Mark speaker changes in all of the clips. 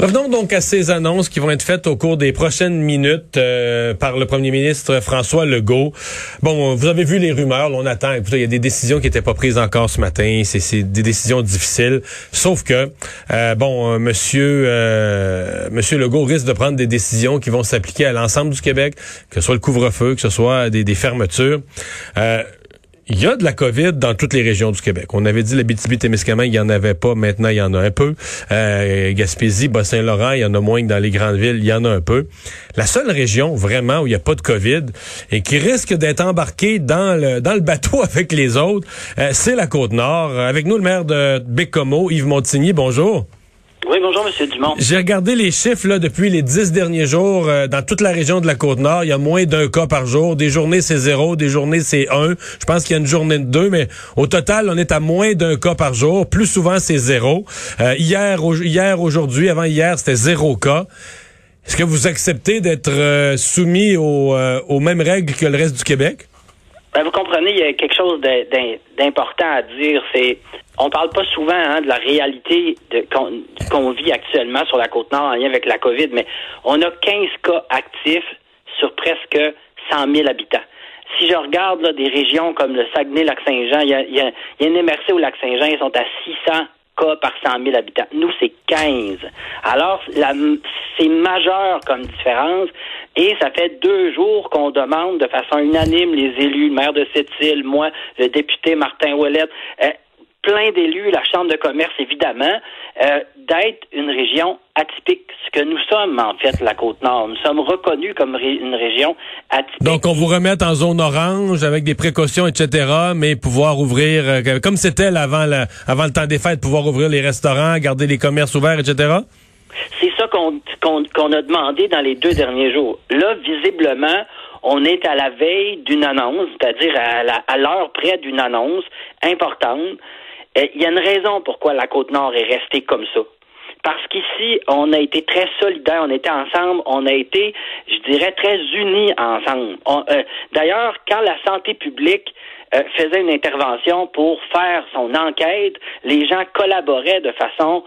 Speaker 1: Revenons donc à ces annonces qui vont être faites au cours des prochaines minutes euh, par le premier ministre François Legault. Bon, vous avez vu les rumeurs, on attend. Il y a des décisions qui n'étaient pas prises encore ce matin. C'est des décisions difficiles. Sauf que, euh, bon, euh, monsieur, euh, monsieur Legault risque de prendre des décisions qui vont s'appliquer à l'ensemble du Québec, que ce soit le couvre-feu, que ce soit des, des fermetures. Euh, il y a de la COVID dans toutes les régions du Québec. On avait dit la BTB-Témiscamingue, il y en avait pas. Maintenant, il y en a un peu. Euh, Gaspésie, Bas-Saint-Laurent, il y en a moins que dans les grandes villes. Il y en a un peu. La seule région, vraiment, où il n'y a pas de COVID et qui risque d'être embarquée dans le, dans le bateau avec les autres, euh, c'est la Côte-Nord. Avec nous, le maire de Bécomo, Yves Montigny. Bonjour.
Speaker 2: Oui, bonjour, M. Dumont.
Speaker 1: J'ai regardé les chiffres là, depuis les dix derniers jours euh, dans toute la région de la Côte-Nord. Il y a moins d'un cas par jour. Des journées, c'est zéro. Des journées, c'est un. Je pense qu'il y a une journée de deux, mais au total, on est à moins d'un cas par jour. Plus souvent, c'est zéro. Euh, hier, hier, aujourd'hui, avant hier, c'était zéro cas. Est-ce que vous acceptez d'être euh, soumis aux mêmes règles que le reste du Québec?
Speaker 2: Ben, vous comprenez, il y a quelque chose d'important à dire. C'est on parle pas souvent hein, de la réalité qu'on vit actuellement sur la côte nord en lien avec la COVID, mais on a 15 cas actifs sur presque 100 000 habitants. Si je regarde là, des régions comme le Saguenay-Lac-Saint-Jean, il y a, y, a, y a une MRC au Lac-Saint-Jean, ils sont à 600 cas par 100 000 habitants. Nous, c'est 15. Alors, c'est majeur comme différence. Et ça fait deux jours qu'on demande de façon unanime, les élus, le maire de Sept-Îles, moi, le député Martin Ouellette, euh, plein d'élus, la Chambre de commerce, évidemment, euh, d'être une région atypique. Ce que nous sommes, en fait, la Côte-Nord. Nous sommes reconnus comme une région atypique.
Speaker 1: Donc, on vous remet en zone orange avec des précautions, etc., mais pouvoir ouvrir, euh, comme c'était avant, avant le temps des fêtes, pouvoir ouvrir les restaurants, garder les commerces ouverts, etc.?
Speaker 2: C'est ça qu'on a demandé dans les deux derniers jours. Là, visiblement, on est à la veille d'une annonce, c'est-à-dire à l'heure près d'une annonce importante euh, il y a une raison pourquoi la Côte-Nord est restée comme ça. Parce qu'ici, on a été très solidaires, on était ensemble, on a été, je dirais, très unis ensemble. Euh, d'ailleurs, quand la santé publique euh, faisait une intervention pour faire son enquête, les gens collaboraient de façon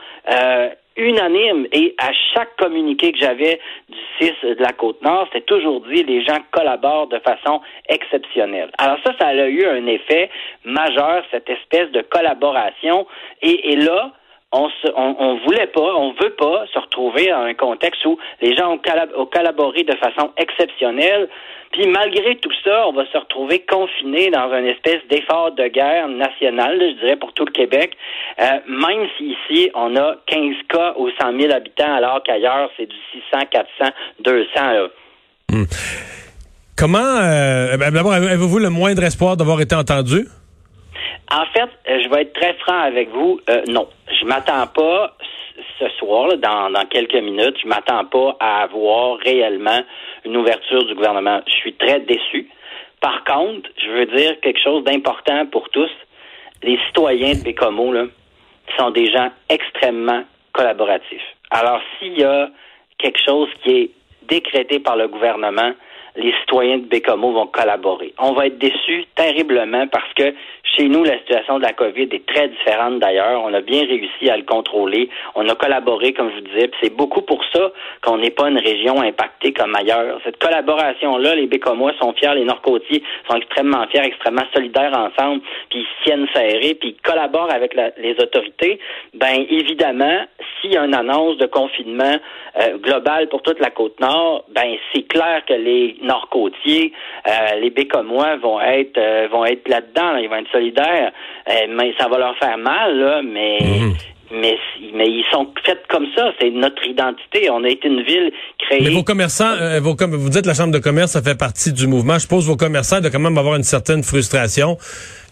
Speaker 2: unanime et à chaque communiqué que j'avais du 6 de la Côte-Nord, c'était toujours dit les gens collaborent de façon exceptionnelle. Alors ça, ça a eu un effet majeur, cette espèce de collaboration. Et, là, on, se, on, voulait pas, on veut pas se retrouver dans un contexte où les gens ont collaboré de façon exceptionnelle puis malgré tout ça, on va se retrouver confiné dans une espèce d'effort de guerre nationale, je dirais, pour tout le Québec, euh, même si ici, on a 15 cas aux 100 000 habitants, alors qu'ailleurs, c'est du 600, 400, 200.
Speaker 1: Comment, euh, d'abord, avez-vous le moindre espoir d'avoir été entendu?
Speaker 2: En fait, euh, je vais être très franc avec vous. Euh, non, je m'attends pas ce soir, dans, dans quelques minutes, je m'attends pas à avoir réellement une ouverture du gouvernement. Je suis très déçu. Par contre, je veux dire quelque chose d'important pour tous. Les citoyens de Bécomo là, sont des gens extrêmement collaboratifs. Alors, s'il y a quelque chose qui est décrété par le gouvernement, les citoyens de Bécomo vont collaborer. On va être déçus terriblement parce que chez nous, la situation de la COVID est très différente d'ailleurs. On a bien réussi à le contrôler. On a collaboré, comme je vous disais. C'est beaucoup pour ça qu'on n'est pas une région impactée comme ailleurs. Cette collaboration-là, les Bécomois sont fiers, les Nord-Côtiers sont extrêmement fiers, extrêmement solidaires ensemble, puis ils tiennent serrés, puis ils collaborent avec les autorités. Ben évidemment, s'il y a une annonce de confinement euh, global pour toute la côte nord, ben c'est clair que les Nord-Côtiers, euh, les Bécomois vont être euh, vont être là-dedans, ils vont être solidaires, mais ça va leur faire mal, là, mais mhm. mais, mais ils sont faits comme ça. C'est notre identité. On a été une ville créée.
Speaker 1: Mais vos commerçants, vos, vous dites la Chambre de commerce, ça fait partie du mouvement. Je suppose vos commerçants de quand même avoir une certaine frustration.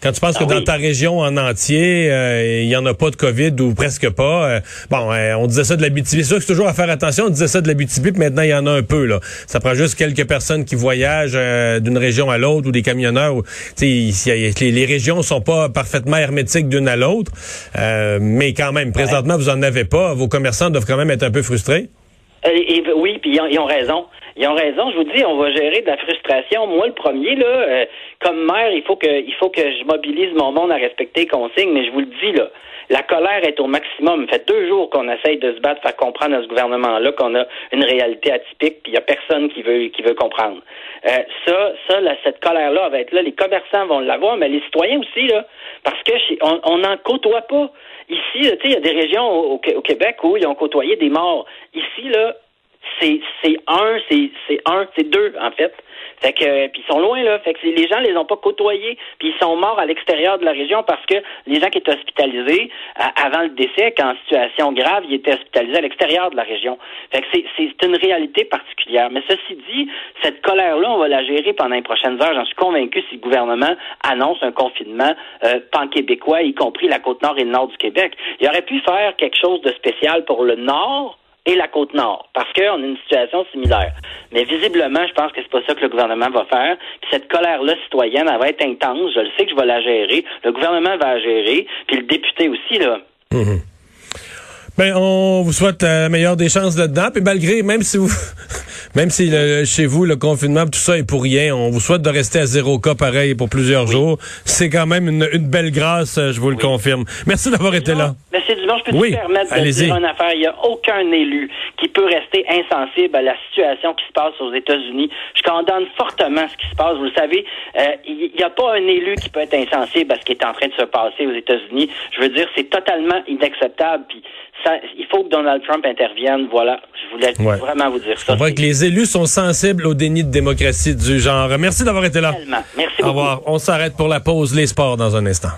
Speaker 1: Quand tu penses que ah dans ta région en entier, euh, il y en a pas de COVID ou presque pas. Euh, bon, euh, on disait ça de la BTB. C'est sûr que c'est toujours à faire attention. On disait ça de la BTB, puis maintenant il y en a un peu. là. Ça prend juste quelques personnes qui voyagent d'une région à l'autre ou des camionneurs. Où, les, les régions sont pas parfaitement hermétiques d'une à l'autre. mais quand même, présentement, vous en avez pas. Vos commerçants doivent quand même être un peu frustrés.
Speaker 2: oui, puis ils ont, raison. Ils ont raison. Je vous dis, on va gérer de la frustration. Moi, le premier, là, euh, comme maire, il faut que, il faut que je mobilise mon monde à respecter les consignes. Mais je vous le dis, là, la colère est au maximum. Ça fait deux jours qu'on essaye de se battre, faire comprendre à ce gouvernement-là qu'on a une réalité atypique, puis il n'y a personne qui veut, qui veut comprendre. Euh, ça, ça, cette colère-là va être là. Les commerçants vont l'avoir, mais les citoyens aussi, là, parce que on n'en côtoie pas. Ici, il y a des régions au, au, Québec où ils ont côtoyé des morts. Ici, là, c'est un, c'est un, c'est deux en fait. Fait que puis ils sont loin là, fait que les gens les ont pas côtoyés, puis ils sont morts à l'extérieur de la région parce que les gens qui étaient hospitalisés avant le décès, qu'en situation grave, ils étaient hospitalisés à l'extérieur de la région. Fait que c'est c'est une réalité particulière. Mais ceci dit, cette colère là, on va la gérer pendant les prochaines heures. J'en suis convaincu si le gouvernement annonce un confinement euh, pan-québécois, y compris la côte nord et le nord du Québec. Il aurait pu faire quelque chose de spécial pour le nord et la côte nord, parce qu'on a une situation similaire. Mais visiblement, je pense que c'est pas ça que le gouvernement va faire. Puis cette colère-là citoyenne, elle va être intense. Je le sais que je vais la gérer. Le gouvernement va la gérer. Puis le député aussi, là.
Speaker 1: Mhm. Ben, on vous souhaite la meilleure des chances là-dedans. Puis malgré, même si vous, même si chez vous le confinement, tout ça est pour rien, on vous souhaite de rester à zéro cas pareil pour plusieurs jours. C'est quand même une, belle grâce, euh, je vous le confirme. Merci d'avoir été là.
Speaker 2: Monsieur Dumont, je peux te permettre de dire une affaire. Il n'y a aucun élu qui peut rester insensible à la situation qui se passe aux États-Unis. Je condamne fortement ce qui se passe. Vous le savez, euh, il n'y a pas un élu qui peut être insensible à ce qui est en train de se passer aux États-Unis. Je veux dire, c'est totalement inacceptable. Puis il faut que Donald Trump intervienne. Voilà, je voulais vraiment vous dire ça.
Speaker 1: Les élus sont sensibles au déni de démocratie du genre. Merci d'avoir été là.
Speaker 2: Merci. Au revoir.
Speaker 1: On s'arrête pour la pause, les sports dans un instant.